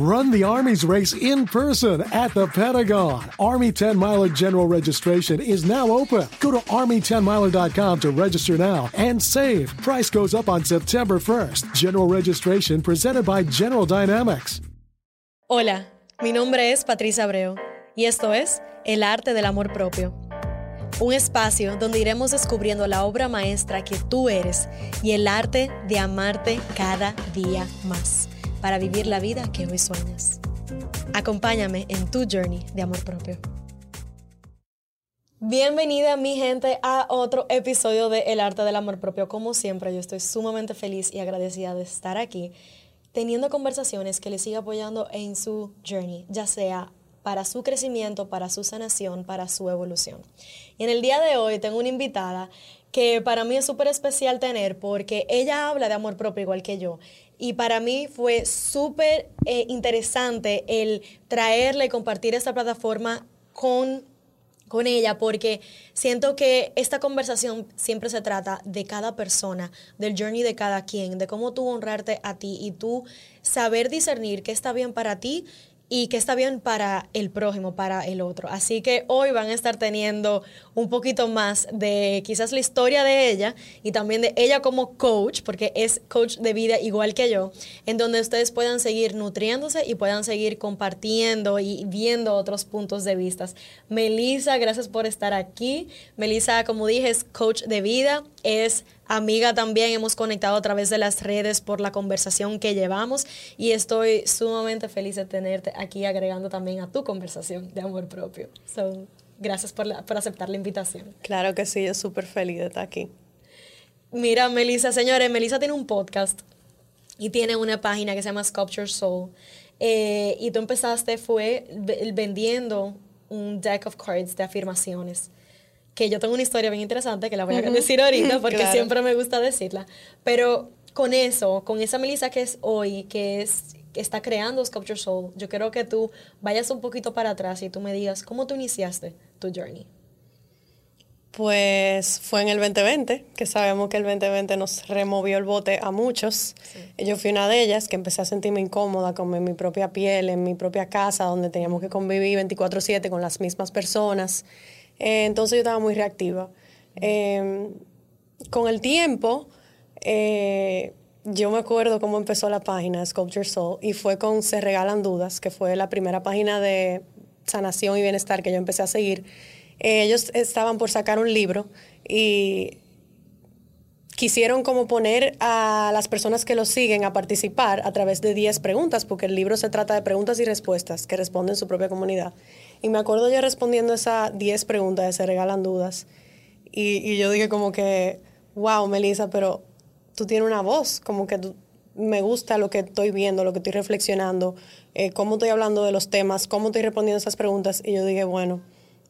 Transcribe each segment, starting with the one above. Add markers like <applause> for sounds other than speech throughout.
Run the Army's race in person at the Pentagon. Army 10 Miler General Registration is now open. Go to Army10Miler.com to register now and save. Price goes up on September 1st. General registration presented by General Dynamics. Hola, mi nombre es Patricia Abreu y esto es El Arte del Amor Propio. Un espacio donde iremos descubriendo la obra maestra que tú eres y el arte de amarte cada día más para vivir la vida que hoy sueñas. Acompáñame en tu journey de amor propio. Bienvenida mi gente a otro episodio de El arte del amor propio. Como siempre, yo estoy sumamente feliz y agradecida de estar aquí teniendo conversaciones que le siga apoyando en su journey, ya sea para su crecimiento, para su sanación, para su evolución. Y en el día de hoy tengo una invitada que para mí es súper especial tener porque ella habla de amor propio igual que yo. Y para mí fue súper eh, interesante el traerle y compartir esta plataforma con con ella porque siento que esta conversación siempre se trata de cada persona, del journey de cada quien, de cómo tú honrarte a ti y tú saber discernir qué está bien para ti y que está bien para el prójimo, para el otro. Así que hoy van a estar teniendo un poquito más de quizás la historia de ella y también de ella como coach, porque es coach de vida igual que yo, en donde ustedes puedan seguir nutriéndose y puedan seguir compartiendo y viendo otros puntos de vista. Melissa, gracias por estar aquí. Melissa, como dije, es coach de vida, es amiga también, hemos conectado a través de las redes por la conversación que llevamos y estoy sumamente feliz de tenerte aquí agregando también a tu conversación de amor propio. So, gracias por, aceptar la invitación. Claro que sí, yo súper feliz de estar aquí. Mira, Melissa, señores, Melissa tiene un podcast y tiene una página que se llama Sculpture Soul. Eh, y tú empezaste fue vendiendo un deck of cards de afirmaciones que yo tengo una historia bien interesante que la voy a decir ahorita <laughs> porque siempre me gusta decirla, pero con eso, con esa Melissa que es hoy, que es que está creando Sculpture Soul, yo quiero que tú vayas un poquito para atrás y tú me digas cómo tú iniciaste tu journey. Pues fue en el 2020, que sabemos que el 2020 nos removió el bote a muchos. Yo fui una de ellas que empecé a sentirme incómoda con mi propia piel, en mi propia casa, donde teníamos que convivir 24/7 con las mismas personas. Eh, entonces yo estaba muy reactiva. Em, con el tiempo, eh, yo me acuerdo cómo empezó la página Sculpture Soul y fue con Se Regalan Dudas, que fue la primera página de sanación y bienestar que yo empecé a seguir. Eh, ellos estaban por sacar un libro y quisieron como poner a las personas que lo siguen a participar a través de 10 preguntas, porque el libro se trata de preguntas y respuestas que responden su propia comunidad. Y me acuerdo yo respondiendo esas 10 preguntas de Se Regalan Dudas. Y, y, yo dije como que, wow, Melissa, pero tú tienes una voz, como que me gusta lo que estoy viendo, lo que estoy reflexionando, eh, cómo estoy hablando de los temas, cómo estoy respondiendo esas preguntas. Y yo dije, bueno,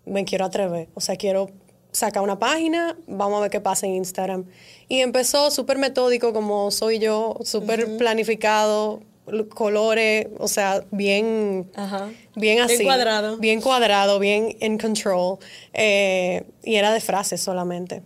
me quiero atrever, o sea, quiero sacar una página, vamos a ver qué pasa en Instagram. Y empezó súper metódico como soy yo, súper planificado, colores, o sea, bien, bien así. Bien cuadrado. Bien cuadrado, bien in control. Eh, y era de frases solamente.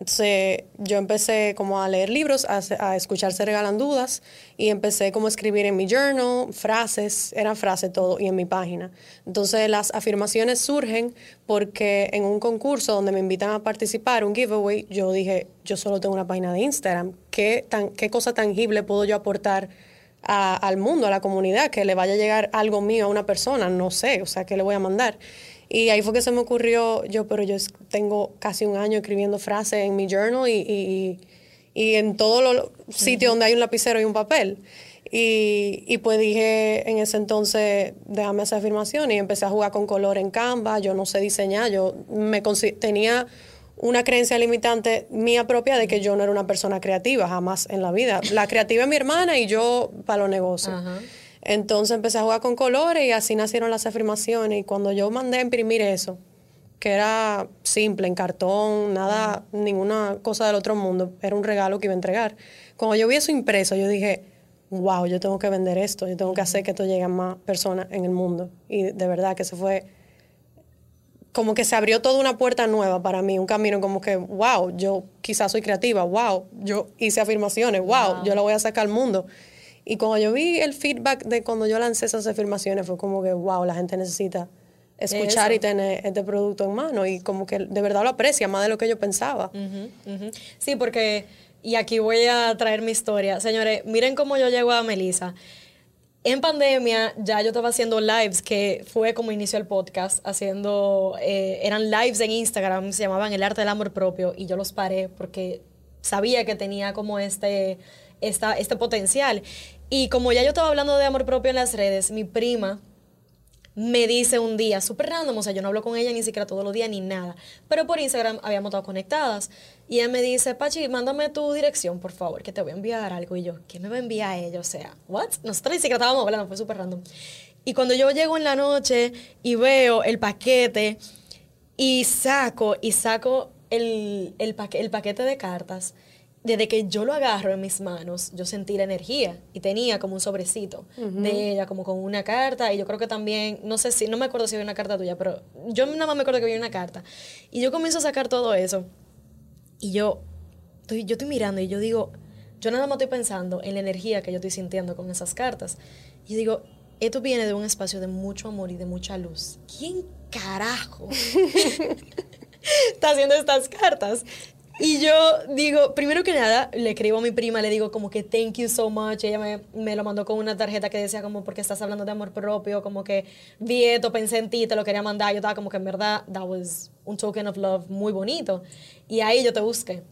Entonces yo empecé como a leer libros, a, a, escuchar Se Regalan Dudas y empecé como a escribir en mi journal, frases, eran frases todo y en mi página. Entonces las afirmaciones surgen porque en un concurso donde me invitan a participar, un giveaway, yo dije, yo solo tengo una página de Instagram, ¿qué, tan, qué cosa tangible puedo yo aportar? Al mundo, a la comunidad, que le vaya a llegar algo mío a una persona, no sé, o sea, ¿qué le voy a mandar? Y ahí fue que se me ocurrió, yo, pero yo tengo casi un año escribiendo frases en mi journal y, y, en todos los sitios donde hay un lapicero y un papel. Y, y, pues dije en ese entonces, déjame hacer afirmación y empecé a jugar con color en Canva, yo no sé diseñar, yo me tenía una creencia limitante mía propia de que yo no era una persona creativa, jamás en la vida. La creativa es mi hermana y yo para los negocios. Entonces empecé a jugar con colores y así nacieron las afirmaciones. Y cuando yo mandé a imprimir eso, que era simple, en cartón, nada, ninguna cosa del otro mundo, era un regalo que iba a entregar. Cuando yo vi eso impreso, yo dije, wow, yo tengo que vender esto, yo tengo que hacer que esto llegue a más personas en el mundo. Y de verdad que se fue como que se abrió toda una puerta nueva para mí, un camino como que, wow, yo quizás soy creativa, wow, yo hice afirmaciones, wow, yo la voy a sacar al mundo. Y cuando yo vi el feedback de cuando yo lancé esas afirmaciones, fue como que, wow, la gente necesita escuchar y tener este producto en mano y como que de verdad lo aprecia más de lo que yo pensaba. Sí, porque, y aquí voy a traer mi historia. Señores, miren cómo yo llego a Melissa. En pandemia ya yo estaba haciendo lives, que fue como inició el podcast, haciendo, eh, eran lives en Instagram, se llamaban El Arte del Amor Propio, y yo los paré porque sabía que tenía como este, esta, este potencial. Y como ya yo estaba hablando de amor propio en las redes, mi prima, me dice un día, súper random, o sea, yo no hablo con ella ni siquiera todos los días ni nada, pero por Instagram habíamos estado conectadas. Y ella me dice, Pachi, mándame tu dirección, por favor, que te voy a enviar algo. Y yo, ¿qué me va a enviar ella? O sea, ¿what? Nosotros ni siquiera estábamos hablando, fue súper random. Y cuando yo llego en la noche y veo el paquete y saco, y saco el, el, el paquete de cartas, desde que yo lo agarro en mis manos, yo sentí la energía y tenía como un sobrecito de ella, como con una carta. Y yo creo que también, no sé si, no me acuerdo si había una carta tuya, pero yo nada más me acuerdo que había una carta. Y yo comienzo a sacar todo eso. Y yo, estoy, yo estoy mirando y yo digo, yo nada más estoy pensando en la energía que yo estoy sintiendo con esas cartas. Y digo, esto viene de un espacio de mucho amor y de mucha luz. ¿Quién carajo <laughs> <laughs> está haciendo estas cartas? Y yo digo, primero que nada, le escribo a mi prima, le digo como que thank you so much. Ella me, me, lo mandó con una tarjeta que decía como porque estás hablando de amor propio, como que vi esto, pensé en ti, te lo quería mandar. Yo estaba como que en verdad, that was un token of love muy bonito. Y ahí yo te busqué.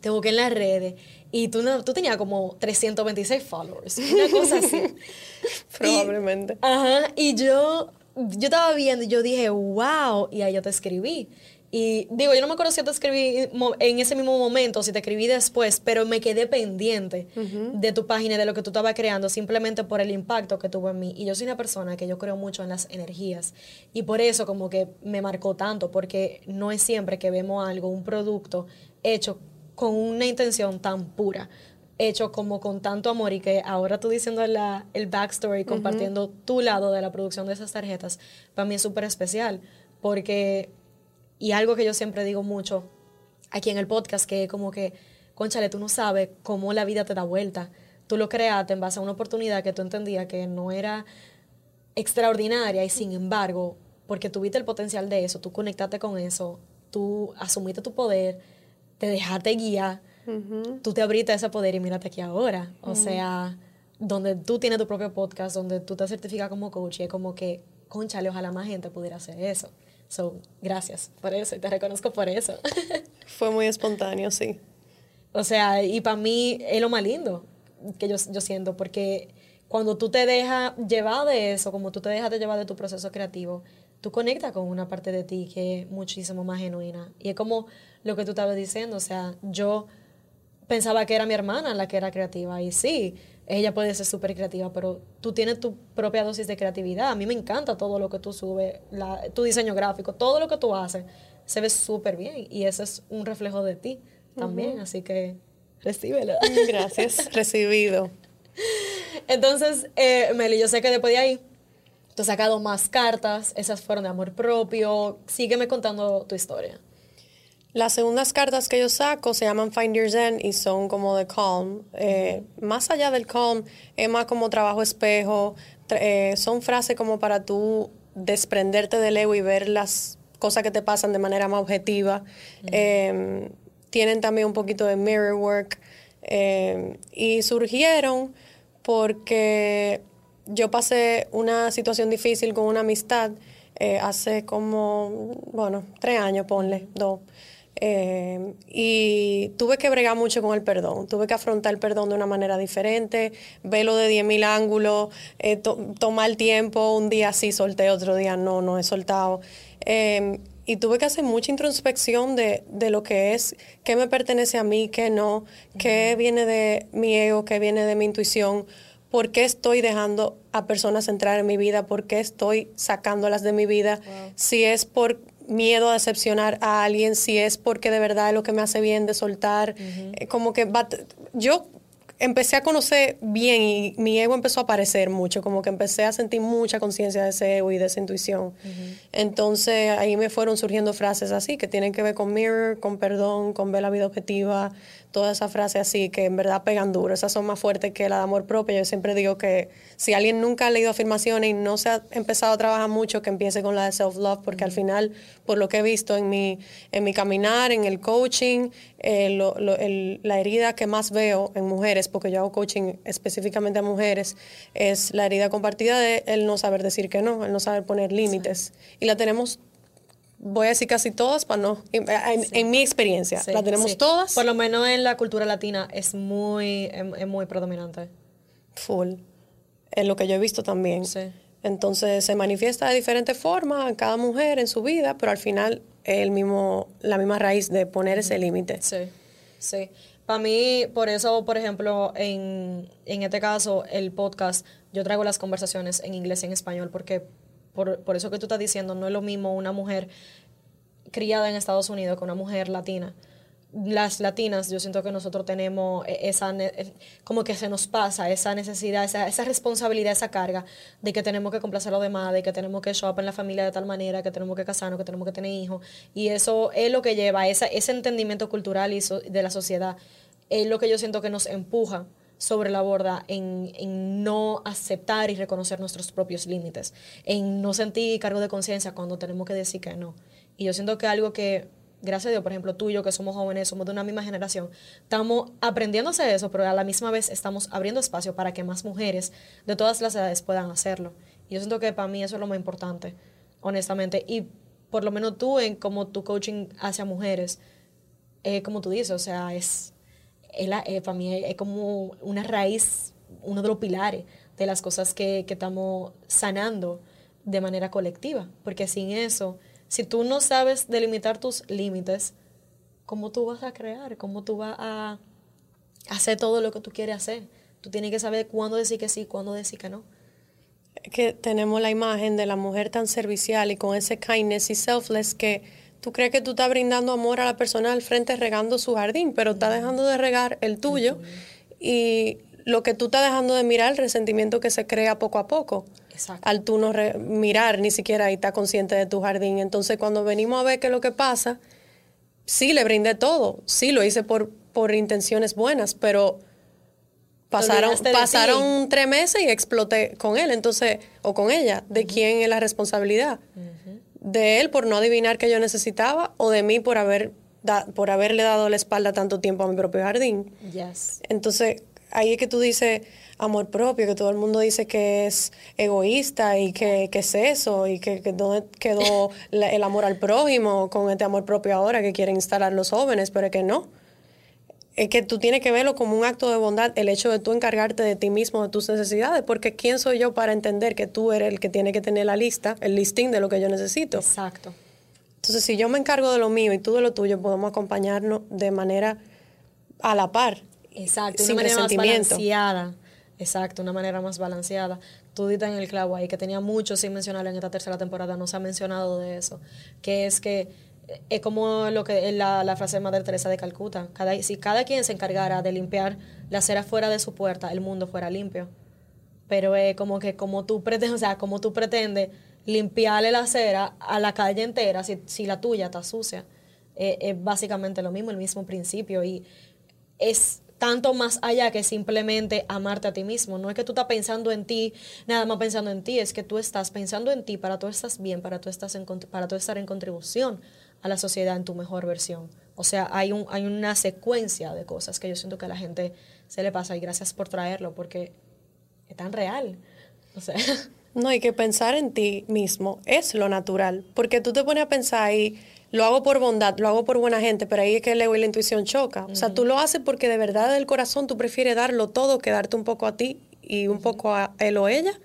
Te busqué en las redes. Y tú, no, tú tenías como 326 followers. Una cosa así. <laughs> Probablemente. ajá. Y yo, yo estaba viendo y yo dije, wow. Y ahí yo te escribí. Y digo, yo no me acuerdo si te escribí en ese mismo momento, si te escribí después, pero me quedé pendiente de tu página, de lo que tú estabas creando, simplemente por el impacto que tuvo en mí. Y yo soy una persona que yo creo mucho en las energías. Y por eso como que me marcó tanto, porque no es siempre que vemos algo, un producto hecho con una intención tan pura hecho como con tanto amor y que ahora tú diciendo la, el backstory, compartiendo tu lado de la producción de esas tarjetas, para mí es súper especial, porque y algo que yo siempre digo mucho aquí en el podcast, que es como que, conchale, tú no sabes cómo la vida te da vuelta. Tú lo creaste en base a una oportunidad que tú entendías que no era extraordinaria y sin embargo, porque tuviste el potencial de eso, tú conectaste con eso, tú asumiste tu poder, te dejaste guiar, tú te abriste ese poder y mírate aquí ahora. O sea, donde tú tienes tu propio podcast, donde tú te certificas como coach y es como que, conchale, ojalá más gente pudiera hacer eso. So, gracias por eso y te reconozco por eso. <laughs> Fue muy espontáneo, sí. O sea, y para mí es lo más lindo que yo, yo siento, porque cuando tú te dejas llevar de eso, como tú te dejas de llevar de tu proceso creativo, tú conectas con una parte de ti que es muchísimo más genuina. Y es como lo que tú estabas diciendo, o sea, yo pensaba que era mi hermana la que era creativa, y sí, ella puede ser súper creativa, pero tú tienes tu propia dosis de creatividad. A mí me encanta todo lo que tú subes, tu diseño gráfico, todo lo que tú haces, se ve súper bien y ese es un reflejo de ti también, así que recíbelo. <laughs> Gracias, recibido. Entonces, eh, Meli, yo sé que después de ahí tú has sacado más cartas, esas fueron de amor propio. Sígueme contando tu historia. Las segundas cartas que yo saco se llaman Find Your Zen y son como de Calm. Eh, más allá del Calm, es más como trabajo espejo. Eh, son frases como para tú desprenderte del ego y ver las cosas que te pasan de manera más objetiva. Em, tienen también un poquito de mirror work. Em, y surgieron porque yo pasé una situación difícil con una amistad eh, hace como, bueno, tres años, ponle, dos. Eh, y tuve que bregar mucho con el perdón, tuve que afrontar el perdón de una manera diferente, verlo de 10.000 ángulos, eh, tomar tiempo, un día sí solté, otro día no, no he soltado. Eh, y tuve que hacer mucha introspección de, de, lo que es, qué me pertenece a mí, qué no, qué viene de mi ego, qué viene de mi intuición, por qué estoy dejando a personas entrar en mi vida, por qué estoy sacándolas de mi vida, si es por miedo a decepcionar a alguien, si es porque de verdad es lo que me hace bien de soltar. Eh, como que yo empecé a conocer bien y mi ego empezó a aparecer mucho, como que empecé a sentir mucha conciencia de ese ego y de esa intuición. Entonces ahí me fueron surgiendo frases así, que tienen que ver con mirror, con perdón, con ver la vida objetiva, todas esas frases así que en verdad pegan duro, esas son más fuertes que la de amor propio. Yo siempre digo que si alguien nunca ha leído afirmaciones y no se ha empezado a trabajar mucho, que empiece con la de self-love, porque al final, por lo que he visto en mi, en mi caminar, en el coaching, eh, la herida que más veo en mujeres, porque yo hago coaching específicamente a mujeres, es la herida compartida de el no saber decir que no, el no saber poner límites. Y la tenemos voy a decir casi todas, para no, en, mi experiencia, la tenemos todas. Por lo menos en la cultura latina es muy, es, muy predominante. Full. Es lo que yo he visto también. Entonces se manifiesta de diferentes formas en cada mujer en su vida, pero al final es el mismo, la misma raíz de poner ese límite. Sí, sí. Para mí, por eso, por ejemplo, en, en este caso, el podcast, yo traigo las conversaciones en inglés y en español, porque por, por eso que tú estás diciendo, no es lo mismo una mujer criada en Estados Unidos que una mujer latina las latinas, yo siento que nosotros tenemos e, esa, e, como que se nos pasa esa necesidad, esa, esa responsabilidad, esa carga de que tenemos que complacer a los demás, de que tenemos que show en la familia de tal manera, que tenemos que casarnos, que tenemos que tener hijos. Y eso es lo que lleva, esa, ese entendimiento cultural y de la sociedad, es lo que yo siento que nos empuja sobre la borda en, en, no aceptar y reconocer nuestros propios límites, en no sentir cargo de conciencia cuando tenemos que decir que no. Y yo siento que algo que, gracias a Dios, por ejemplo, tú y yo que somos jóvenes, somos de una misma generación, estamos aprendiendo a hacer eso, pero a la misma vez estamos abriendo espacio para que más mujeres de todas las edades puedan hacerlo. Y yo siento que para mí eso es lo más importante, honestamente. Y por lo menos tú, en como tu coaching hacia mujeres, eh, como tú dices, o sea, es eh, para mí es como una raíz, uno de los pilares de las cosas que, que estamos sanando de manera colectiva, porque sin eso, si tú no sabes delimitar tus límites, ¿cómo tú vas a crear? ¿Cómo tú vas a hacer todo lo que tú quieres hacer? Tú tienes que saber cuándo decir que sí, cuándo decir que no. Que tenemos la imagen de la mujer tan servicial y con ese kindness y selfless que tú crees que tú estás brindando amor a la persona al frente regando su jardín, pero estás dejando de regar el tuyo y lo que tú estás dejando de mirar, el resentimiento que se crea poco a poco. Al tú no mirar ni siquiera y estar consciente de tu jardín. Entonces, cuando venimos a ver qué es lo que pasa, sí le brindé todo, sí lo hice por, por intenciones buenas, pero pasaron, pasaron tres meses y exploté con él, entonces, o con ella. ¿De quién es la responsabilidad? De él por no adivinar que yo necesitaba o de mí por haber por haberle dado la espalda tanto tiempo a mi propio jardín. Yes. Entonces, ahí es que tú dices amor propio, que todo el mundo dice que es egoísta y que, es eso, y que, que dónde quedó el amor al prójimo con este amor propio ahora que quieren instalar los jóvenes, pero es que no es que tú tienes que verlo como un acto de bondad, el hecho de tú encargarte de ti mismo, de tus necesidades, porque ¿quién soy yo para entender que tú eres el que tiene que tener la lista, el listing de lo que yo necesito? Exacto. Entonces, si yo me encargo de lo mío y tú de lo tuyo, podemos acompañarnos de manera a la par. Exacto, sin una manera más balanceada. Exacto, una manera más balanceada. Tú dices en el clavo ahí que tenía mucho sin mencionar en esta tercera temporada, no se ha mencionado de eso, que es que es como lo que la, la frase de Madre Teresa de Calcuta. Cada, si cada quien se encargara de limpiar la acera fuera de su puerta, el mundo fuera limpio. Pero es como que como tú pretendes, <laughs> o sea, como tú pretendes limpiarle la acera a la calle entera si, si la tuya está sucia. es básicamente lo mismo, el mismo principio. Y es tanto más allá que simplemente amarte a ti mismo. No es que tú estás pensando en ti, nada más pensando en ti, es que tú estás pensando en ti para tú estás bien, para tú, estás en, para tú estar en contribución a la sociedad en tu mejor versión. O sea, hay, un, hay una secuencia de cosas que yo siento que a la gente se le pasa y gracias por traerlo porque es tan real. O sea. <laughs> No, hay que pensar en ti mismo es lo natural, porque tú te pones a pensar y lo hago por bondad, lo hago por buena gente, pero ahí es que el ego y la intuición choca. O sea, tú lo haces porque de verdad del corazón tú prefieres darlo todo que darte un poco a ti y un poco a él o ella,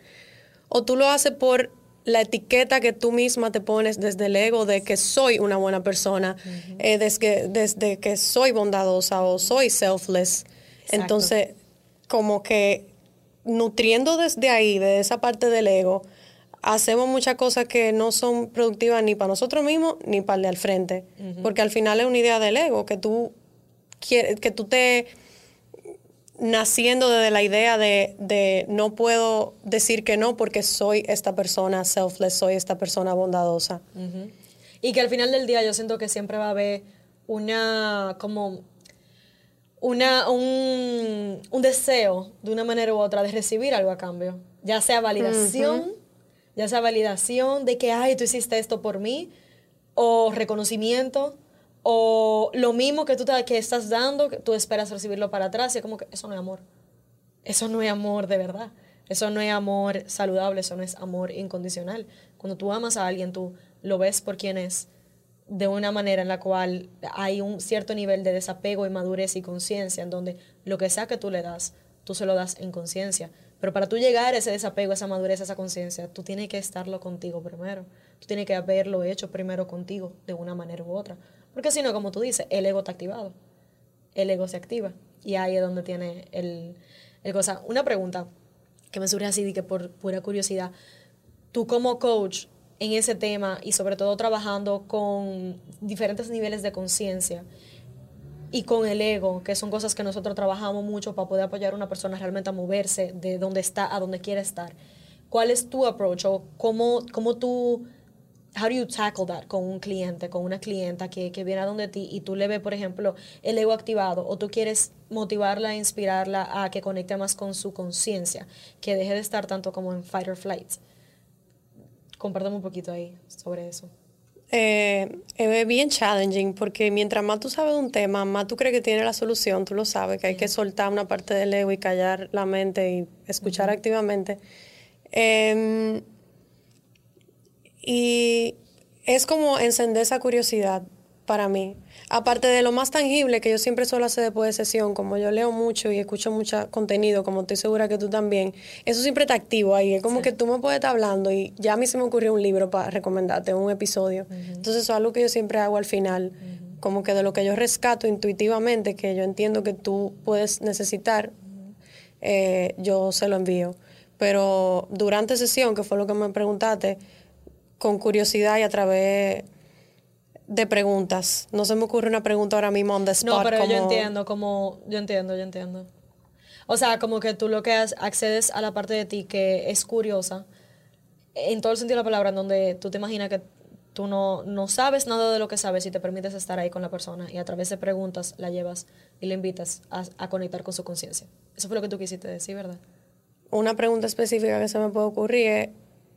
o tú lo haces por la etiqueta que tú misma te pones desde el ego de que soy una buena persona, eh, desde, desde, que soy bondadosa o soy selfless. Entonces, como que nutriendo desde ahí, de esa parte del ego, hacemos muchas cosas que no son productivas ni para nosotros mismos ni para el de al frente. Porque al final es una idea del ego, que tú, quieres, que tú te naciendo desde la idea de, de no puedo decir que no porque soy esta persona selfless, soy esta persona bondadosa. Y que al final del día yo siento que siempre va a haber una, como, una, un, un deseo de una manera u otra de recibir algo a cambio. Ya sea validación, ya sea validación de que, ay, tú hiciste esto por mí, o reconocimiento, o lo mismo que tú que estás dando, tú esperas recibirlo para atrás, y es como que eso no es amor. Eso no es amor de verdad. Eso no es amor saludable, eso no es amor incondicional. Cuando tú amas a alguien, tú lo ves por quien es, de una manera en la cual hay un cierto nivel de desapego y madurez y conciencia, en donde lo que sea que tú le das, tú se lo das en conciencia. Pero para tú llegar a ese desapego, a esa madurez, a esa conciencia, tú tienes que estarlo contigo primero. Tú tienes que haberlo hecho primero contigo, de una manera u otra. Porque si no, como tú dices, el ego está activado. El ego se activa. Y ahí es donde tiene el, el cosa. Una pregunta que me surge así, de que por pura curiosidad. Tú como coach en ese tema y sobre todo trabajando con diferentes niveles de conciencia y con el ego, que son cosas que nosotros trabajamos mucho para poder apoyar a una persona realmente a moverse de donde está a donde quiere estar. ¿Cuál es tu approach o cómo, cómo tú, how do you tackle that con un cliente, con una clienta que, que viene a donde ti y tú le ves, por ejemplo, el ego activado o tú quieres motivarla, inspirarla a que conecte más con su conciencia, que deje de estar tanto como en fight or flight? Compártame un poquito ahí sobre eso. Eh, es bien challenging porque mientras más tú sabes de un tema, más tú crees que tiene la solución, tú lo sabes, que hay que soltar una parte del ego y callar la mente y escuchar activamente. Eh, y es como encender esa curiosidad para mí. Aparte de lo más tangible que yo siempre suelo hacer después de sesión, como yo leo mucho y escucho mucho contenido, como estoy segura que tú también, eso siempre está activo ahí. Es como que tú me puedes estar hablando y ya a mí se me ocurrió un libro para recomendarte, un episodio. Entonces eso es algo que yo siempre hago al final, como que de lo que yo rescato intuitivamente, que yo entiendo que tú puedes necesitar, eh, yo se lo envío. Pero durante sesión, que fue lo que me preguntaste, con curiosidad y a través de preguntas. No se me ocurre una pregunta ahora mismo on the spot. No, pero como- yo entiendo, como, yo entiendo, yo entiendo. O sea, como que tú lo que has- accedes a la parte de ti que es curiosa, en todo el sentido de la palabra, en donde tú te imaginas que tú no, no sabes nada de lo que sabes y te permites estar ahí con la persona y a través de preguntas la llevas y la invitas a, a conectar con su conciencia. Eso fue lo que tú quisiste decir, ¿verdad? Una pregunta específica que se me puede ocurrir es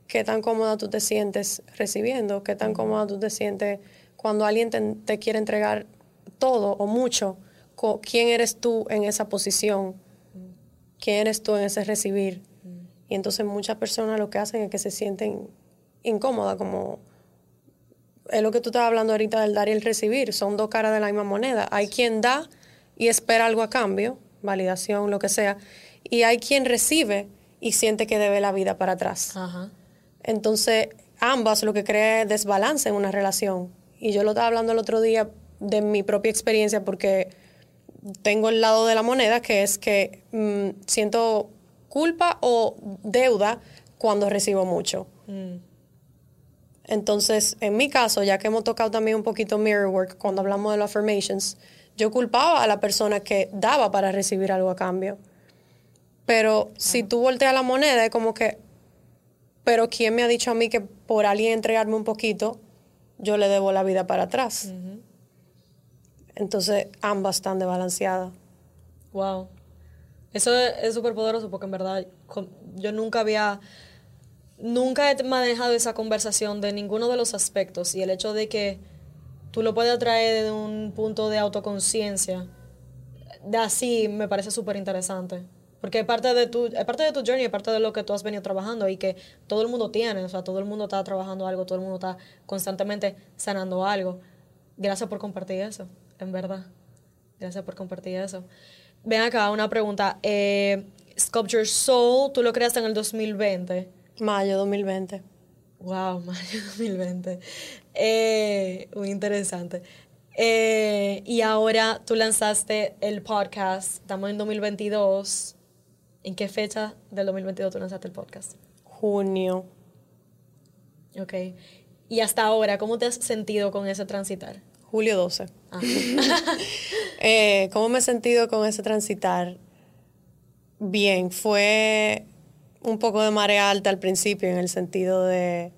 qué tan cómoda tú te sientes recibiendo, qué tan cómoda tú te sientes cuando alguien te, te quiere entregar todo o mucho. ¿Quién eres tú en esa posición? ¿Quién eres tú en ese recibir? Y entonces muchas personas lo que hacen es que se sienten incómodas, como es lo que tú estabas hablando ahorita del dar y el recibir, son dos caras de la misma moneda. Hay quien da y espera algo a cambio, validación, lo que sea, y hay quien recibe y siente que debe la vida para atrás. Ajá. Entonces, ambas lo que crea es desbalance en una relación. Y yo lo estaba hablando el otro día de mi propia experiencia porque tengo el lado de la moneda que es que mm, siento culpa o deuda cuando recibo mucho. Entonces, en mi caso, ya que hemos tocado también un poquito mirror work cuando hablamos de los affirmations, yo culpaba a la persona que daba para recibir algo a cambio. Pero si tú volteas la moneda, es como que, pero ¿quién me ha dicho a mí que por alguien entregarme un poquito, yo le debo la vida para atrás? Entonces, ambas están desbalanceadas. Wow. Eso es súper poderoso porque en verdad yo nunca había, nunca he manejado esa conversación de ninguno de los aspectos y el hecho de que tú lo puedes traer desde un punto de autoconciencia, de así me parece súper interesante. Porque es parte, de tu, es parte de tu journey, es parte de lo que tú has venido trabajando y que todo el mundo tiene, o sea, todo el mundo está trabajando algo, todo el mundo está constantemente sanando algo. Gracias por compartir eso, en verdad. Gracias por compartir eso. Ven acá, una pregunta. Eh, Sculpture Soul, tú lo creaste en el 2020. Mayo 2020. Wow, <laughs> mayo 2020. Eh, muy interesante. Eh, y ahora tú lanzaste el podcast, estamos en 2022. ¿En qué fecha del 2022 tú lanzaste el podcast? Junio. Ok. Y hasta ahora, ¿cómo te has sentido con ese transitar? Julio 12. Ah. <laughs> Eh, ¿Cómo me he sentido con ese transitar? Bien, fue un poco de marea alta al principio en el sentido de...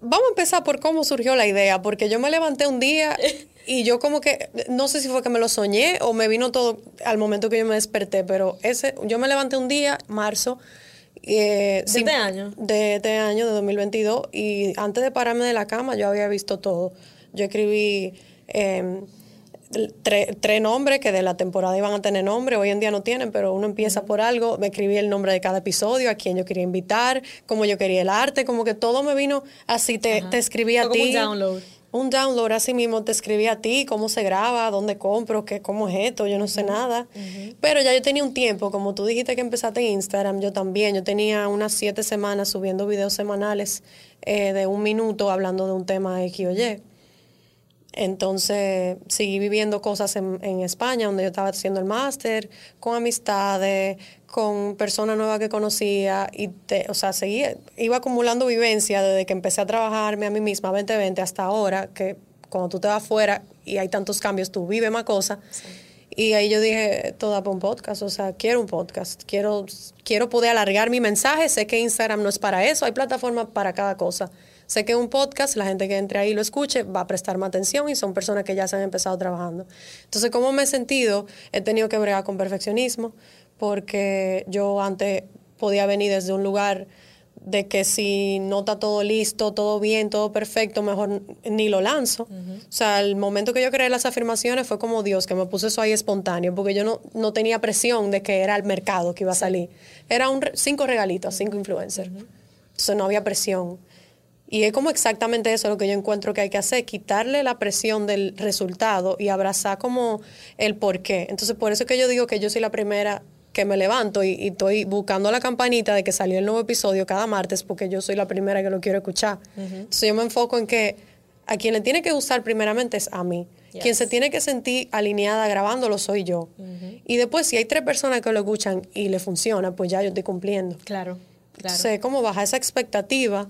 Vamos a empezar por cómo surgió la idea, porque yo me levanté un día <laughs> y yo como que, no sé si fue que me lo soñé o me vino todo al momento que yo me desperté, pero ese, yo me levanté un día, marzo, eh, ¿De este año? De este año, de 2022, y antes de pararme de la cama yo había visto todo. Yo escribí... Eh, tres nombres que de la temporada iban a tener nombre, hoy en día no tienen, pero uno empieza por algo, me escribí el nombre de cada episodio, a quién yo quería invitar, cómo yo quería el arte, como que todo me vino así, te, te escribí a ti. un download. Un download, así mismo te escribí a ti, cómo se graba, dónde compro, qué, cómo es esto, yo no sé nada. Pero ya yo tenía un tiempo, como tú dijiste que empezaste en Instagram, yo también, yo tenía unas siete semanas subiendo videos semanales eh, de un minuto hablando de un tema X o Y. Entonces seguí viviendo cosas en, España, donde yo estaba haciendo el máster, con amistades, con personas nuevas que conocía, y te, o sea, seguí, iba acumulando vivencia desde que empecé a trabajarme a mí misma 2020 hasta ahora, que cuando tú te vas afuera y hay tantos cambios, tú vives más cosas. Y ahí yo dije, toda para un podcast, o sea, quiero un podcast, quiero, quiero poder alargar mi mensaje, sé que Instagram no es para eso, hay plataformas para cada cosa. Sé que un podcast, la gente que entre ahí lo escuche va a prestar más atención y son personas que ya se han empezado trabajando. Entonces, ¿cómo me he sentido? He tenido que bregar con perfeccionismo porque yo antes podía venir desde un lugar de que si no está todo listo, todo bien, todo perfecto, mejor ni lo lanzo. O sea, el momento que yo creé las afirmaciones fue como Dios, que me puso eso ahí espontáneo, porque yo no, no tenía presión de que era el mercado que iba a salir. Era un, cinco regalitos, cinco influencers. Entonces no había presión. Y es como exactamente eso lo que yo encuentro que hay que hacer, quitarle la presión del resultado y abrazar como el por qué. Entonces, por eso es que yo digo que yo soy la primera que me levanto y, estoy buscando la campanita de que salió el nuevo episodio cada martes porque yo soy la primera que lo quiero escuchar. Entonces, yo me enfoco en que a quien le tiene que gustar primeramente es a mí. Quien se tiene que sentir alineada grabándolo soy yo. Y después, si hay tres personas que lo escuchan y le funciona, pues ya yo estoy cumpliendo. Claro. claro. Entonces, cómo baja esa expectativa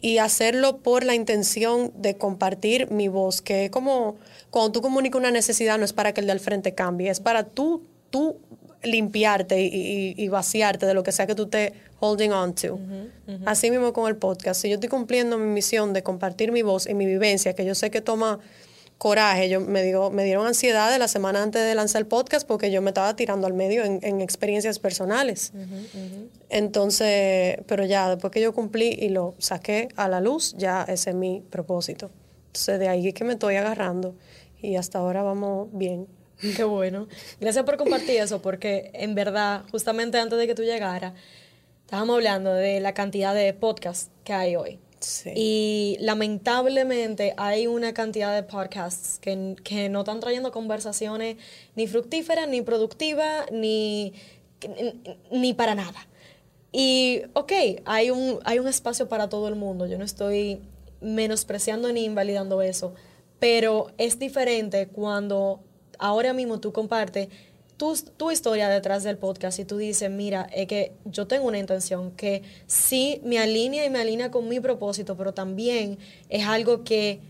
y hacerlo por la intención de compartir mi voz, que es como cuando tú comunicas una necesidad no es para que el de al frente cambie, es para tú, tú limpiarte y, vaciarte de lo que sea que tú estés holding on to. Así mismo con el podcast. Si yo estoy cumpliendo mi misión de compartir mi voz y mi vivencia, que yo sé que toma coraje. Yo me, digo, me dieron ansiedad de la semana antes de lanzar el podcast porque yo me estaba tirando al medio en, experiencias personales. Entonces, pero ya después que yo cumplí y lo saqué a la luz, ya ese es mi propósito. Entonces, de ahí es que me estoy agarrando y hasta ahora vamos bien. <laughs> Qué bueno. Gracias por compartir eso porque en verdad, justamente antes de que tú llegaras, estábamos hablando de la cantidad de podcasts que hay hoy. Y lamentablemente hay una cantidad de podcasts que, que, no están trayendo conversaciones ni fructíferas, ni productivas, ni, ni, para nada. Y, ok, hay un, hay un espacio para todo el mundo. Yo no estoy menospreciando ni invalidando eso. Pero es diferente cuando ahora mismo tú compartes tu, historia detrás del podcast y tú dices, mira, es que yo tengo una intención que sí me alinea y me alinea con mi propósito, pero también es algo que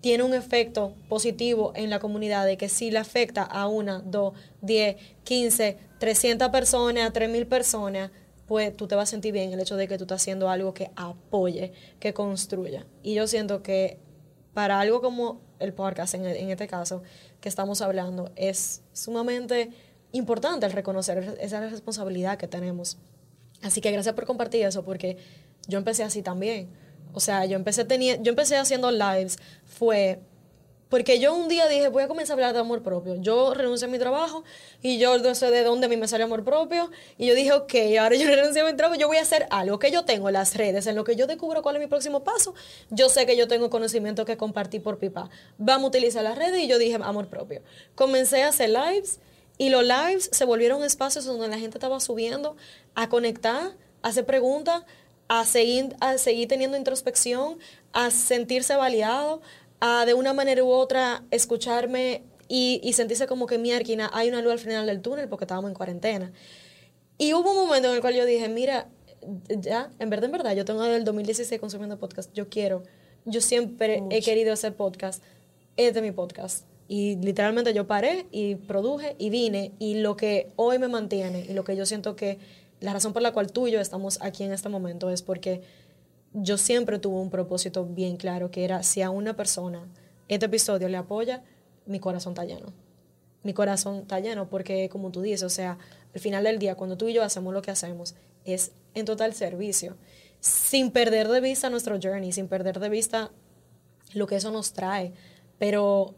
tiene un efecto positivo en la comunidad, de que si le afecta a una, dos, diez, quince, trescientas personas, tres mil personas, pues tú te vas a sentir bien el hecho de que tú estás haciendo algo que apoye, que construya. Y yo siento que para algo como el podcast, en, este caso, que estamos hablando, es sumamente importante el reconocer esa responsabilidad que tenemos. Así que gracias por compartir eso, porque yo empecé así también. O sea, yo empecé, yo empecé haciendo lives, fue porque yo un día dije, voy a comenzar a hablar de amor propio. Yo renuncié a mi trabajo y yo no sé de dónde a mí me sale amor propio. Y yo dije, ok, ahora yo <laughs> renuncié a mi trabajo, yo voy a hacer algo que yo tengo en las redes, en lo que yo descubro cuál es mi próximo paso. Yo sé que yo tengo conocimiento que compartir por pipa. Vamos a utilizar las redes y yo dije, amor propio. Comencé a hacer lives y los lives se volvieron espacios donde la gente estaba subiendo a conectar, a hacer preguntas, a seguir, a seguir teniendo introspección, a sentirse validado, a de una manera u otra escucharme y, sentirse como que mi arquina hay una luz al final del túnel porque estábamos en cuarentena. Y hubo un momento en el cual yo dije, mira, ya, en verdad, en verdad, yo tengo desde el 2016 consumiendo podcast, yo quiero, yo siempre he querido hacer podcast, este es mi podcast Y literalmente yo paré y produje y vine. Y lo que hoy me mantiene y lo que yo siento que la razón por la cual tú y yo estamos aquí en este momento es porque yo siempre tuve un propósito bien claro, que era si a una persona este episodio le apoya, mi corazón está lleno. Mi corazón está lleno porque, como tú dices, o sea, al final del día, cuando tú y yo hacemos lo que hacemos, es en total servicio, sin perder de vista nuestro journey, sin perder de vista lo que eso nos trae. Pero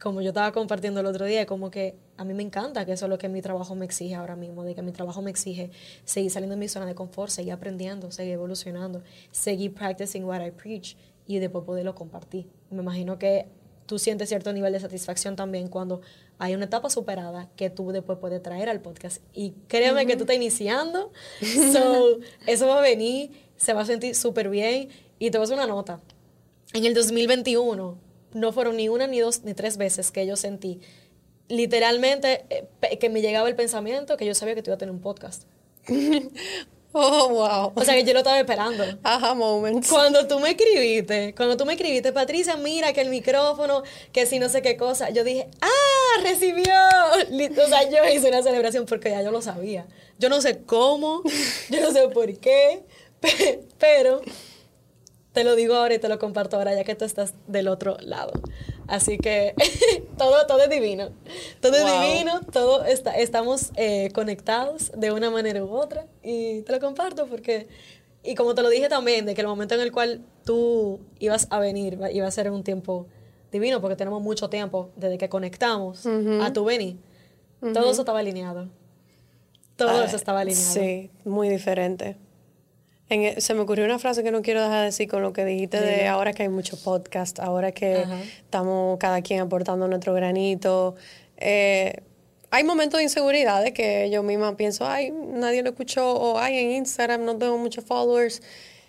como yo estaba compartiendo el otro día, como que a mí me encanta que eso es lo que mi trabajo me exige ahora mismo, de que mi trabajo me exige seguir saliendo de mi zona de confort, seguir aprendiendo, seguir evolucionando, seguir practicing what I preach y después poderlo compartir. Me imagino que tú sientes cierto nivel de satisfacción también cuando hay una etapa superada que tú después puedes traer al podcast. Y créeme que tú estás iniciando, <laughs> so, eso va a venir, se va a sentir súper bien. Y te voy a hacer una nota. En el 2021 no fueron ni una, ni dos, ni tres veces que yo sentí literalmente eh, que me llegaba el pensamiento que yo sabía que tú iba a tener un podcast. <laughs> Oh, wow. O sea que yo lo estaba esperando. Aha, moments. Cuando tú me escribiste, cuando tú me escribiste, Patricia, mira que el micrófono, que si no sé qué cosa, yo dije, ¡ah! ¡Recibió! <laughs> O sea, yo hice una celebración porque ya yo lo sabía. Yo no sé cómo, yo no sé por qué, <laughs> pero te lo digo ahora y te lo comparto ahora ya que tú estás del otro lado. Así que <laughs> todo, todo es divino. Todo es divino, todo está, estamos eh, conectados de una manera u otra y te lo comparto porque, y como te lo dije también, de que el momento en el cual tú ibas a venir iba a ser un tiempo divino porque tenemos mucho tiempo desde que conectamos a tu venir. Todo eso estaba alineado. Todo eso estaba alineado. Sí, muy diferente. E, se me ocurrió una frase que no quiero dejar de decir con lo que dijiste de ahora que hay mucho podcast, ahora que estamos cada quien aportando nuestro granito. Eh, hay momentos de inseguridad de que yo misma pienso, ay, nadie lo escuchó, o ay, en Instagram no tengo muchos followers.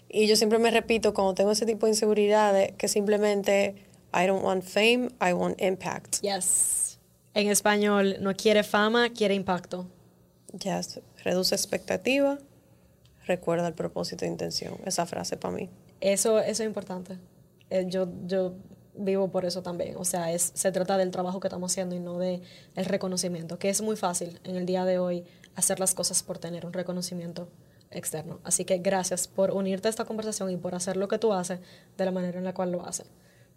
Y yo siempre me repito, cuando tengo ese tipo de inseguridades, que simplemente, I don't want fame, I want impact. Yes. En español, no quiere fama, quiere impacto. Yes. Reduce expectativa recuerda el propósito e intención. Esa frase para mí. Eso, eso es importante. Eh, yo, yo vivo por eso también. O sea, es, se trata del trabajo que estamos haciendo y no de el reconocimiento, que es muy fácil en el día de hoy hacer las cosas por tener un reconocimiento externo. Así que gracias por unirte a esta conversación y por hacer lo que tú haces de la manera en la cual lo haces.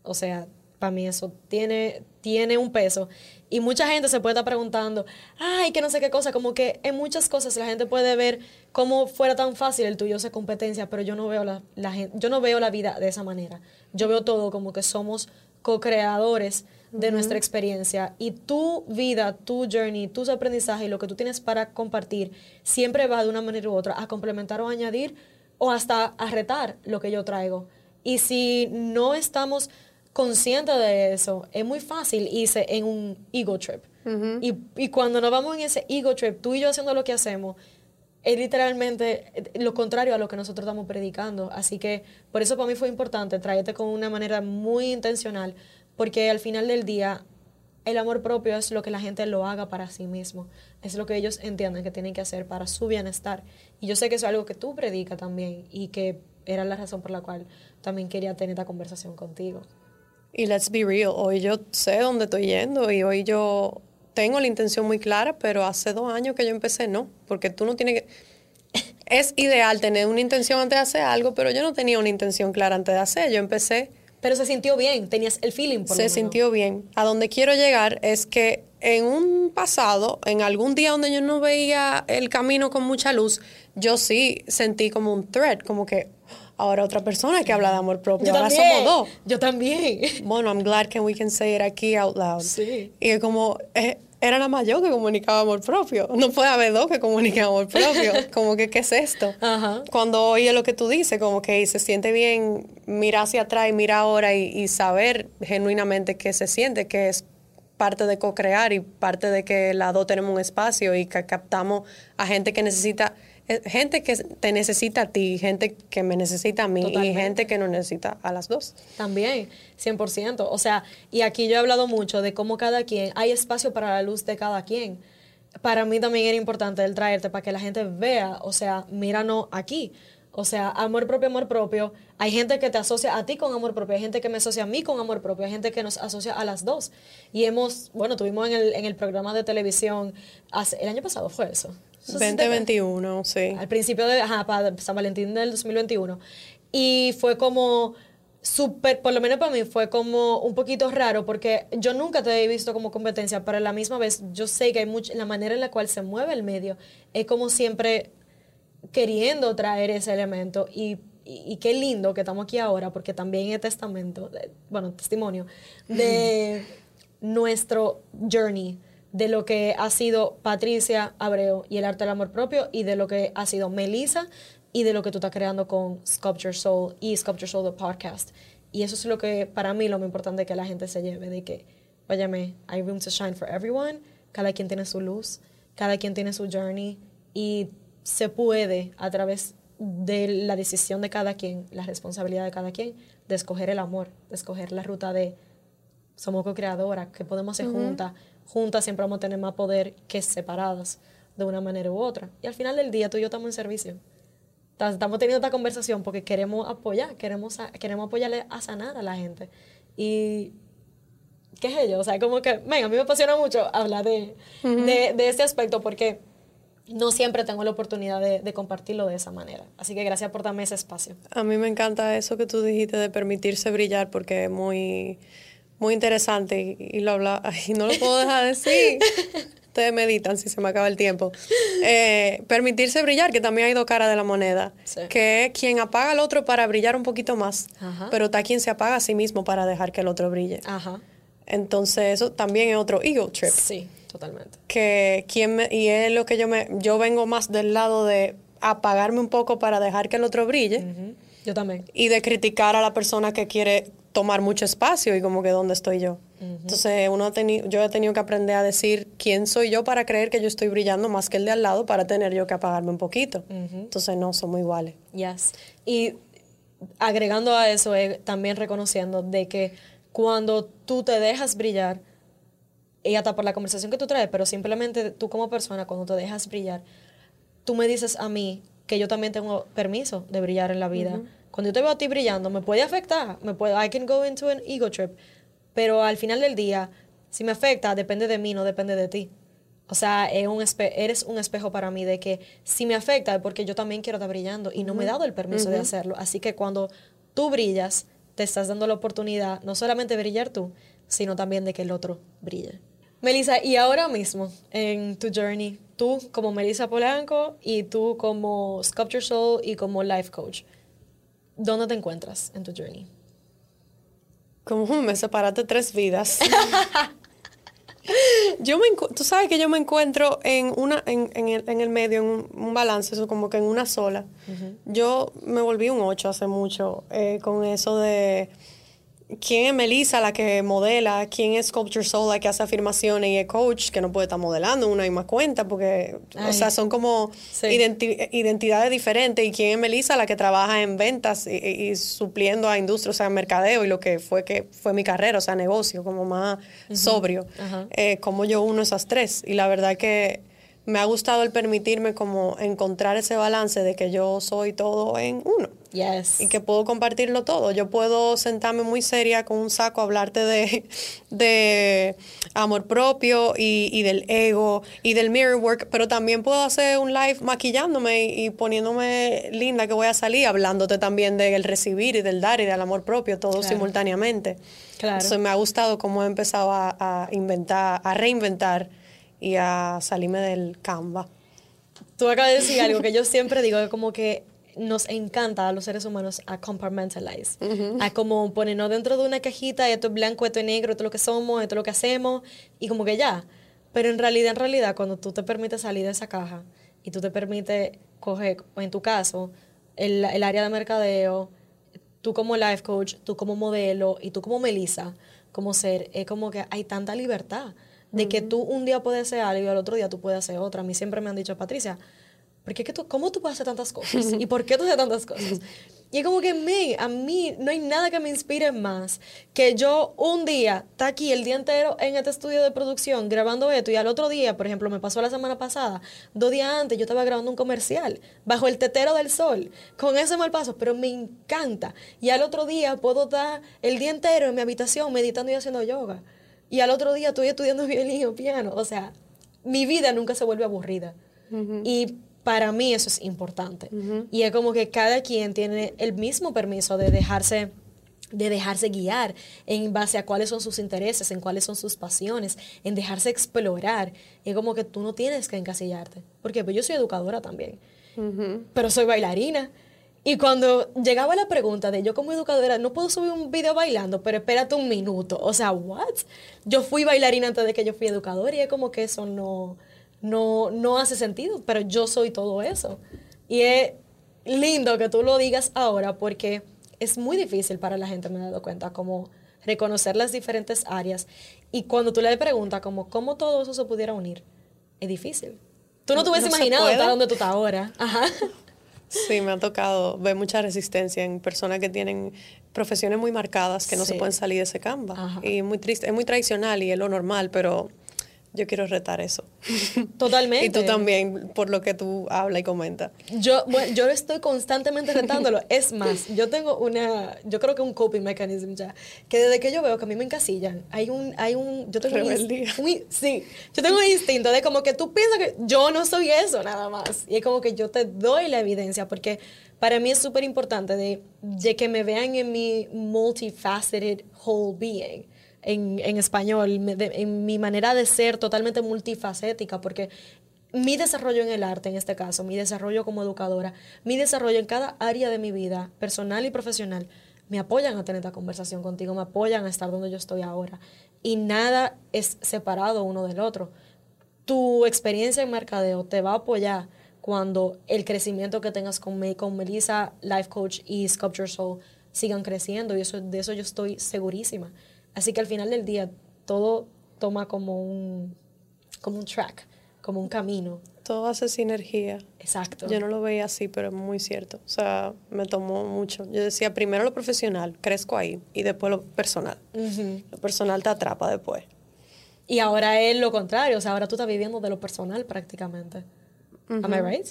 O sea, para mí eso tiene, tiene un peso. Y mucha gente se puede estar preguntando, ay, que no sé qué cosa, como que en muchas cosas la gente puede ver cómo fuera tan fácil el tuyo ser competencia, pero yo no veo la, la gente, yo no veo la vida de esa manera. Yo veo todo como que somos co-creadores de nuestra experiencia y tu vida, tu journey, tus aprendizajes y lo que tú tienes para compartir siempre va de una manera u otra a complementar o añadir o hasta a retar lo que yo traigo. Y si no estamos consciente de eso, es muy fácil irse en un ego trip. y, y, cuando nos vamos en ese ego trip, tú y yo haciendo lo que hacemos, es literalmente lo contrario a lo que nosotros estamos predicando. Así que por eso para mí fue importante traerte con una manera muy intencional, porque al final del día el amor propio es lo que la gente lo haga para sí mismo. Es lo que ellos entienden que tienen que hacer para su bienestar. Y yo sé que eso es algo que tú predicas también y que era la razón por la cual también quería tener esta conversación contigo. Y let's be real, hoy yo sé dónde estoy yendo y hoy yo tengo la intención muy clara, pero hace dos años que yo empecé no, porque tú no tienes que... Es ideal tener una intención antes de hacer algo, pero yo no tenía una intención clara antes de hacer, yo empecé... Pero se sintió bien, tenías el feeling por Se sintió bien. A donde quiero llegar es que en un pasado, en algún día donde yo no veía el camino con mucha luz, yo sí sentí como un threat, como que, ahora otra persona que habla de amor propio. ahora somos dos. Yo también. Bueno, I'm glad que we can say it aquí out loud. Sí. Y como eh, era más yo que comunicaba amor propio. No puede haber dos que comuniquen amor propio. <laughs> como que, ¿qué es esto? Ajá. Cuando oye lo que tú dices, como que se siente bien mirar hacia atrás y mirar ahora y, y saber genuinamente qué se siente, que es parte de co-crear y parte de que las dos tenemos un espacio y que captamos a gente que necesita gente que te necesita a ti, gente que me necesita a mí y gente que no necesita a las dos. También, 100%. O sea, y aquí yo he hablado mucho de cómo cada quien, hay espacio para la luz de cada quien. Para mí también era importante el traerte para que la gente vea, o sea, míranos aquí. O sea, amor propio, amor propio. Hay gente que te asocia a ti con amor propio, hay gente que me asocia a mí con amor propio, hay gente que nos asocia a las dos. Y hemos, bueno, tuvimos en el, en el programa de televisión, hace, el año pasado fue eso. 2021, sí. Al principio de, ajá, para San Valentín del 2021. Y fue como súper, por lo menos para mí fue como un poquito raro porque yo nunca te he visto como competencia, pero a la misma vez yo sé que hay mucha, la manera en la cual se mueve el medio es como siempre queriendo traer ese elemento y, y, qué lindo que estamos aquí ahora porque también es testamento, bueno, testimonio de <laughs> nuestro journey de lo que ha sido Patricia Abreu y el arte del amor propio y de lo que ha sido Melissa y de lo que tú estás creando con Sculpture Soul y Sculpture Soul the podcast. Y eso es lo que para mí lo más importante que la gente se lleve de que, óyeme, hay room to shine for everyone, cada quien tiene su luz, cada quien tiene su journey y se puede a través de la decisión de cada quien, la responsabilidad de cada quien, de escoger el amor, de escoger la ruta de somos co-creadoras, que podemos hacer juntas, juntas siempre vamos a tener más poder que separadas de una manera u otra. Y al final del día tú y yo estamos en servicio estamos teniendo esta conversación porque queremos apoyar, queremos, queremos apoyarle a sanar a la gente. Y, ¿qué es ello? O sea, como que, venga, a mí me apasiona mucho hablar de, de, de, este aspecto porque no siempre tengo la oportunidad de, de, compartirlo de esa manera. Así que gracias por darme ese espacio. A mí me encanta eso que tú dijiste de permitirse brillar porque es muy, muy interesante y, lo habla, <laughs> y no lo puedo dejar de decir. ustedes meditan si se me acaba el tiempo. Eh, permitirse brillar, que también hay dos caras de la moneda. Que es quien apaga al otro para brillar un poquito más, pero está quien se apaga a sí mismo para dejar que el otro brille. Ajá. Entonces, eso también es otro ego trip. Sí, totalmente. Que quien me, y es lo que yo me, yo vengo más del lado de apagarme un poco para dejar que el otro brille. Yo también. Y de criticar a la persona que quiere tomar mucho espacio y como que dónde estoy yo. Entonces, uno ha tenido, yo he tenido que aprender a decir quién soy yo para creer que yo estoy brillando más que el de al lado para tener yo que apagarme un poquito. Entonces, no, somos iguales. Yes. Y agregando a eso, eh, también reconociendo de que cuando tú te dejas brillar, y hasta por la conversación que tú traes, pero simplemente tú como persona, cuando te dejas brillar, tú me dices a mí que yo también tengo permiso de brillar en la vida. Cuando yo te veo a ti brillando, me puede afectar, me puede, I can go into an ego trip, pero al final del día, si me afecta, depende de mí, no depende de ti. O sea, un eres un espejo para mí de que si me afecta es porque yo también quiero estar brillando y no me he dado el permiso de hacerlo. Así que cuando tú brillas, te estás dando la oportunidad no solamente de brillar tú, sino también de que el otro brille. Melissa, y ahora mismo en tu journey, tú como Melissa Polanco y tú como Sculpture Soul y como Life Coach, ¿Dónde te encuentras en tu journey? Como me separaste tres vidas. <laughs> yo me tú sabes que yo me encuentro en una en, el, medio en un, balance eso como que en una sola yo me volví un ocho hace mucho eh, con eso de quién es Melissa, la que modela, quién es Sculpture Soul, la que hace afirmaciones y es coach, que no puede estar modelando una más cuenta, porque, o sea, son como identidades diferentes. Y quién es Melissa, la que trabaja en ventas y, supliendo a industria, o sea, mercadeo y lo que fue que fue mi carrera, o sea, negocio, como más sobrio. Eh, como yo uno esas tres. Y la verdad que me ha gustado el permitirme como encontrar ese balance de que yo soy todo en uno. Yes. Y que puedo compartirlo todo. Yo puedo sentarme muy seria con un saco hablarte de, de amor propio y, y, del ego y del mirror work, pero también puedo hacer un live maquillándome y, poniéndome linda que voy a salir, hablándote también del recibir y del dar y del amor propio, todo simultáneamente. Claro. Entonces me ha gustado cómo he empezado a, a inventar, a reinventar y a salirme del Canva. Tú acabas de decir algo que yo siempre digo, como que nos encanta a los seres humanos a compartmentalize, a como ponernos dentro de una cajita, esto es blanco, esto es negro, esto es lo que somos, esto es lo que hacemos, y como que ya. Pero en realidad, en realidad, cuando tú te permites salir de esa caja y tú te permites coger, en tu caso, el, el área de mercadeo, tú como life coach, tú como modelo y tú como Melissa, como ser, es como que hay tanta libertad de que tú un día puedes hacer algo y al otro día tú puedes hacer otra. A mí siempre me han dicho, Patricia, ¿por qué tú, ¿cómo tú puedes hacer tantas cosas? <laughs> ¿Y por qué tú haces tantas cosas? Y es como que, me, a mí no hay nada que me inspire más que yo un día, está aquí el día entero en este estudio de producción grabando esto y al otro día, por ejemplo, me pasó la semana pasada, dos días antes yo estaba grabando un comercial bajo el tetero del sol, con ese mal paso, pero me encanta. Y al otro día puedo estar el día entero en mi habitación meditando y haciendo yoga. Y al otro día estoy estudiando <laughs> violín o piano. O sea, mi vida nunca se vuelve aburrida. Y para mí eso es importante. Y es como que cada quien tiene el mismo permiso de dejarse de dejarse guiar en base a cuáles son sus intereses, en cuáles son sus pasiones, en dejarse explorar. Y es como que tú no tienes que encasillarte. Porque pues yo soy educadora también, pero soy bailarina. Y cuando llegaba la pregunta de yo como educadora, no puedo subir un video bailando, pero espérate un minuto. O sea, ¿what? Yo fui bailarina antes de que yo fui educadora y es como que eso no, no, no hace sentido, pero yo soy todo eso. Y es lindo que tú lo digas ahora porque es muy difícil para la gente, me he dado cuenta, como reconocer las diferentes áreas. Y cuando tú le preguntas como cómo todo eso se pudiera unir, es difícil. Tú no te hubieses imaginado estar donde tú estás ahora. Ajá. <laughs> Sí, me ha tocado ver mucha resistencia en personas que tienen profesiones muy marcadas que no se pueden salir de ese canva. Y es muy triste, es muy tradicional y es lo normal, pero yo quiero retar eso. <laughs> Totalmente. y tú también, por lo que tú hablas y comentas. Yo, bueno, yo estoy constantemente retándolo. es más, yo tengo una, yo creo que un coping mechanism ya, que desde que yo veo que a mí me encasillan, hay un, hay un, yo tengo un, sí, yo tengo un instinto de como que tú piensas que yo no soy eso nada más. Y es como que yo te doy la evidencia porque para mí es súper importante de, de que me vean en mi multifaceted whole being en, español, en mi manera de ser totalmente multifacética, porque mi desarrollo en el arte, en este caso, mi desarrollo como educadora, mi desarrollo en cada área de mi vida, personal y profesional, me apoyan a tener esta conversación contigo, me apoyan a estar donde yo estoy ahora. Y nada es separado uno del otro. Tu experiencia en mercadeo te va a apoyar cuando el crecimiento que tengas con, me, con Melissa, Life Coach y Sculpture Soul sigan creciendo. Y de eso yo estoy segurísima. Así que al final del día todo toma como un, como un track, como un camino. Todo hace sinergia. Exacto. Yo no lo veía así, pero es muy cierto. O sea, me tomó mucho. Yo decía, primero lo profesional, crezco ahí, y después lo personal. Lo personal te atrapa después. Y ahora es lo contrario, o sea, ahora tú estás viviendo de lo personal prácticamente. Am I right?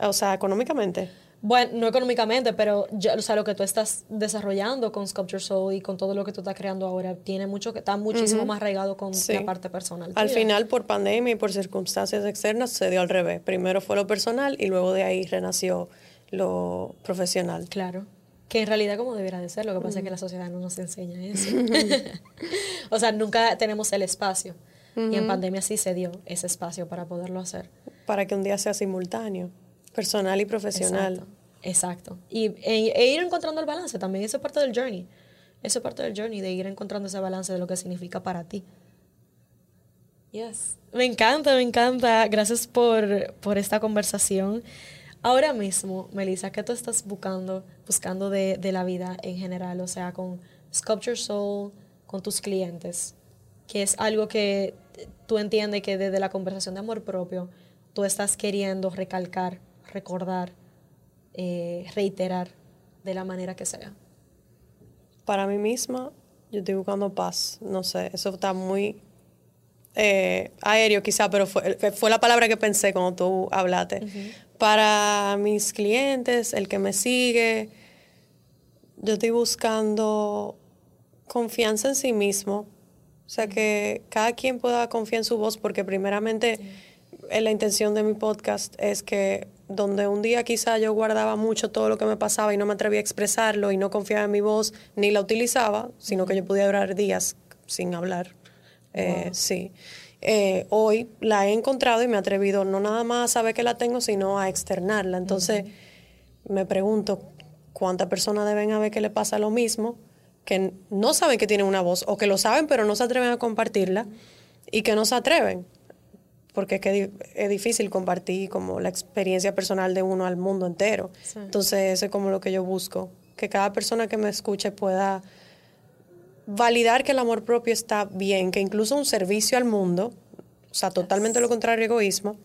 O sea, económicamente. Bueno, no económicamente, pero ya, o sea, lo que tú estás desarrollando con Sculpture Soul y con todo lo que tú estás creando ahora tiene mucho que está muchísimo más arraigado con la parte personal. Al final, por pandemia y por circunstancias externas, se dio al revés. Primero fue lo personal y luego de ahí renació lo profesional. Claro. Que en realidad como debería de ser, lo que pasa es que la sociedad no nos enseña <laughs> eso. <laughs> o sea, nunca tenemos el espacio. Y en pandemia sí se dio ese espacio para poderlo hacer. Para que un día sea simultáneo. Personal y profesional. Exacto. Y, e, e, ir encontrando el balance también. Eso es parte del journey. Eso es parte del journey, de ir encontrando ese balance de lo que significa para ti. Yes. Me encanta, me encanta. Gracias por, por esta conversación. Ahora mismo, Melissa, ¿qué tú estás buscando, buscando de, de la vida en general? O sea, con Sculpture Soul, con tus clientes, que es algo que tú entiendes que desde la conversación de amor propio, tú estás queriendo recalcar recordar, eh, reiterar de la manera que sea? Para mí misma, yo estoy buscando paz. No sé, eso está muy eh, aéreo quizá, pero fue, fue, la palabra que pensé cuando tú hablaste. Para mis clientes, el que me sigue, yo estoy buscando confianza en sí mismo. O sea, que cada quien pueda confiar en su voz, porque primeramente la intención de mi podcast es que donde un día quizá yo guardaba mucho todo lo que me pasaba y no me atrevía a expresarlo y no confiaba en mi voz ni la utilizaba, sino que yo podía durar días sin hablar. Eh, sí. Eh, hoy la he encontrado y me he atrevido no nada más a saber que la tengo, sino a externarla. Entonces me pregunto cuántas personas deben haber que le pasa lo mismo, que no saben que tienen una voz o que lo saben pero no se atreven a compartirla y que no se atreven porque es que es difícil compartir como la experiencia personal de uno al mundo entero. Entonces, eso es como lo que yo busco, que cada persona que me escuche pueda validar que el amor propio está bien, que incluso un servicio al mundo, o sea, totalmente lo contrario egoísmo,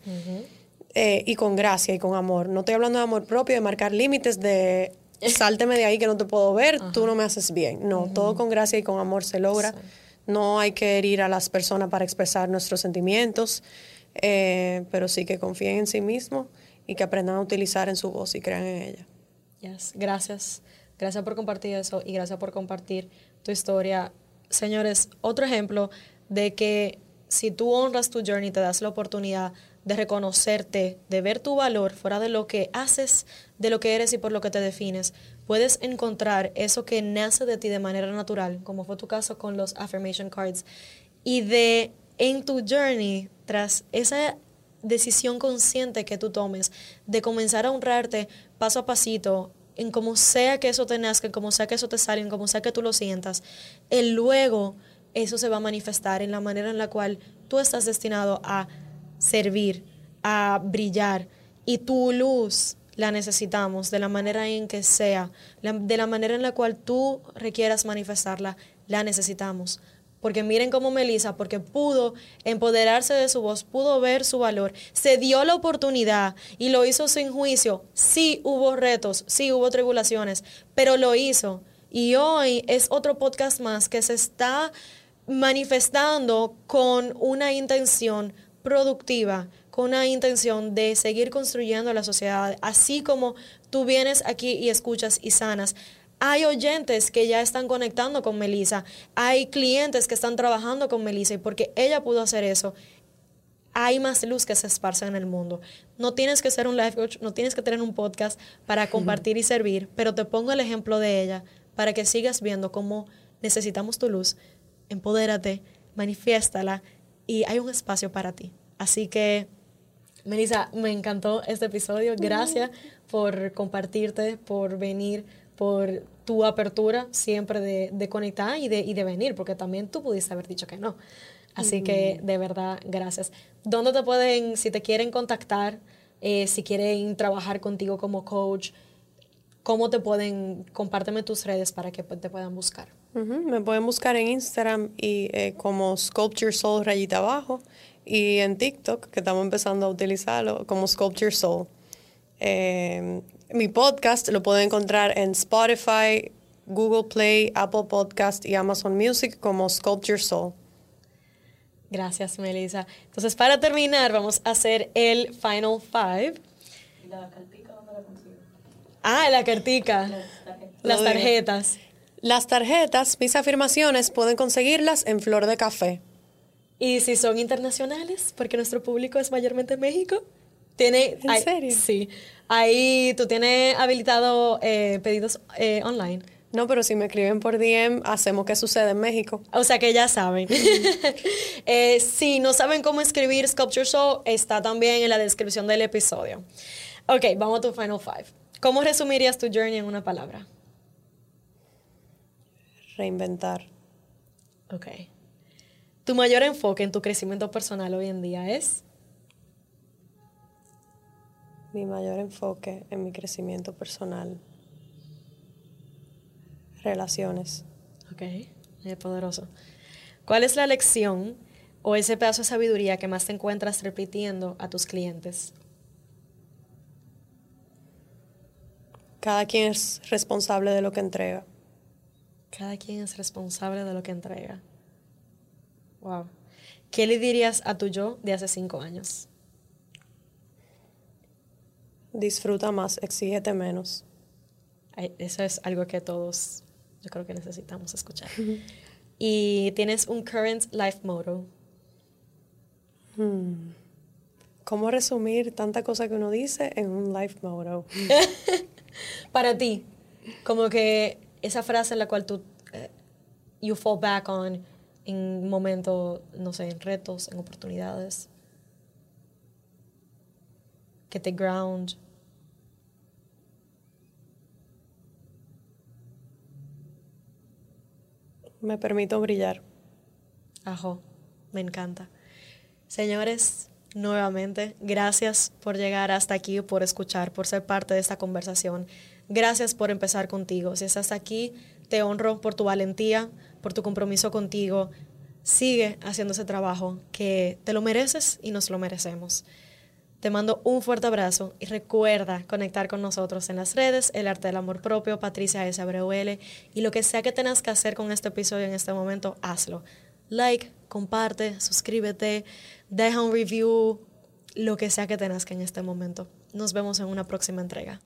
eh, y con gracia y con amor. No estoy hablando de amor propio, de marcar límites, de <laughs> sálteme de ahí que no te puedo ver, tú no me haces bien. No, todo con gracia y con amor se logra. No hay que herir a las personas para expresar nuestros sentimientos, eh, pero sí que confíen en sí mismos y que aprendan a utilizar en su voz y crean en ella. Yes. Gracias. Gracias por compartir eso y gracias por compartir tu historia. Señores, otro ejemplo de que si tú honras tu journey, te das la oportunidad de reconocerte, de ver tu valor fuera de lo que haces, de lo que eres y por lo que te defines, puedes encontrar eso que nace de ti de manera natural, como fue tu caso con los affirmation cards, y de en tu journey, tras esa decisión consciente que tú tomes, de comenzar a honrarte paso a pasito, en como sea que eso te nazca, en como sea que eso te salga, en como sea que tú lo sientas, el luego eso se va a manifestar en la manera en la cual tú estás destinado a servir, a brillar y tu luz la necesitamos de la manera en que sea, de la manera en la cual tú requieras manifestarla, la necesitamos. Porque miren cómo Melissa, porque pudo empoderarse de su voz, pudo ver su valor, se dio la oportunidad y lo hizo sin juicio. Sí hubo retos, sí hubo tribulaciones, pero lo hizo. Y hoy es otro podcast más que se está manifestando con una intención productiva, con una intención de seguir construyendo la sociedad, así como tú vienes aquí y escuchas y sanas. Hay oyentes que ya están conectando con Melissa, hay clientes que están trabajando con Melissa y porque ella pudo hacer eso, hay más luz que se esparce en el mundo. No tienes que ser un life coach, no tienes que tener un podcast para compartir y servir, pero te pongo el ejemplo de ella para que sigas viendo cómo necesitamos tu luz. Empodérate, manifiéstala y hay un espacio para ti. Así que, Melissa, me encantó este episodio. Gracias por compartirte, por venir, por tu apertura siempre de, conectar y de, y de venir, porque también tú pudiste haber dicho que no. Así que, de verdad, gracias. ¿Dónde te pueden, si te quieren contactar, eh, si quieren trabajar contigo como coach, cómo te pueden, compárteme tus redes para que te puedan buscar? Me pueden buscar en Instagram y eh, como Sculpture Soul rayita abajo y en TikTok, que estamos empezando a utilizarlo, como Sculpture Soul. Eh, mi podcast lo pueden encontrar en Spotify, Google Play, Apple Podcast y Amazon Music como Sculpture Soul. Gracias, Melissa. Entonces, para terminar, vamos a hacer el Final Five. ¿Y la cartica dónde la consigo? Ah, la cartica. Las tarjetas. Las tarjetas, mis afirmaciones, pueden conseguirlas en Flor de Café. Y si son internacionales, porque nuestro público es mayormente México, tiene... ¿En serio? Sí. Ahí tú tienes habilitado eh, pedidos eh, online. No, pero si me escriben por DM, hacemos que sucede en México. O sea que ya saben. <laughs> Eh, si no saben cómo escribir Sculpture Show, está también en la descripción del episodio. Ok, vamos a tu Final Five. ¿Cómo resumirías tu journey en una palabra? reinventar. Ok. ¿Tu mayor enfoque en tu crecimiento personal hoy en día es? Mi mayor enfoque en mi crecimiento personal. Relaciones. Ok, es poderoso. ¿Cuál es la lección o ese pedazo de sabiduría que más te encuentras repitiendo a tus clientes? Cada quien es responsable de lo que entrega. Cada quien es responsable de lo que entrega. Wow. ¿Qué le dirías a tu yo de hace cinco años? Disfruta más, exígete menos. Eso es algo que todos, yo creo que necesitamos escuchar. <laughs> y tienes un current life motto. Hmm. ¿Cómo resumir tanta cosa que uno dice en un life motto? <laughs> Para ti, como que esa frase en la cual tú eh, you fall back on en momentos, no sé, en retos, en oportunidades, que te ground. Me permito brillar. Ajo, me encanta. Señores, nuevamente, gracias por llegar hasta aquí, por escuchar, por ser parte de esta conversación. Gracias por empezar contigo. Si estás aquí, te honro por tu valentía, por tu compromiso contigo. Sigue haciendo ese trabajo que te lo mereces y nos lo merecemos. Te mando un fuerte abrazo y recuerda conectar con nosotros en las redes, El Arte del Amor Propio, Patricia S. Abreuele, y lo que sea que tengas que hacer con este episodio en este momento, hazlo. Like, comparte, suscríbete, deja un review, lo que sea que tengas que en este momento. Nos vemos en una próxima entrega.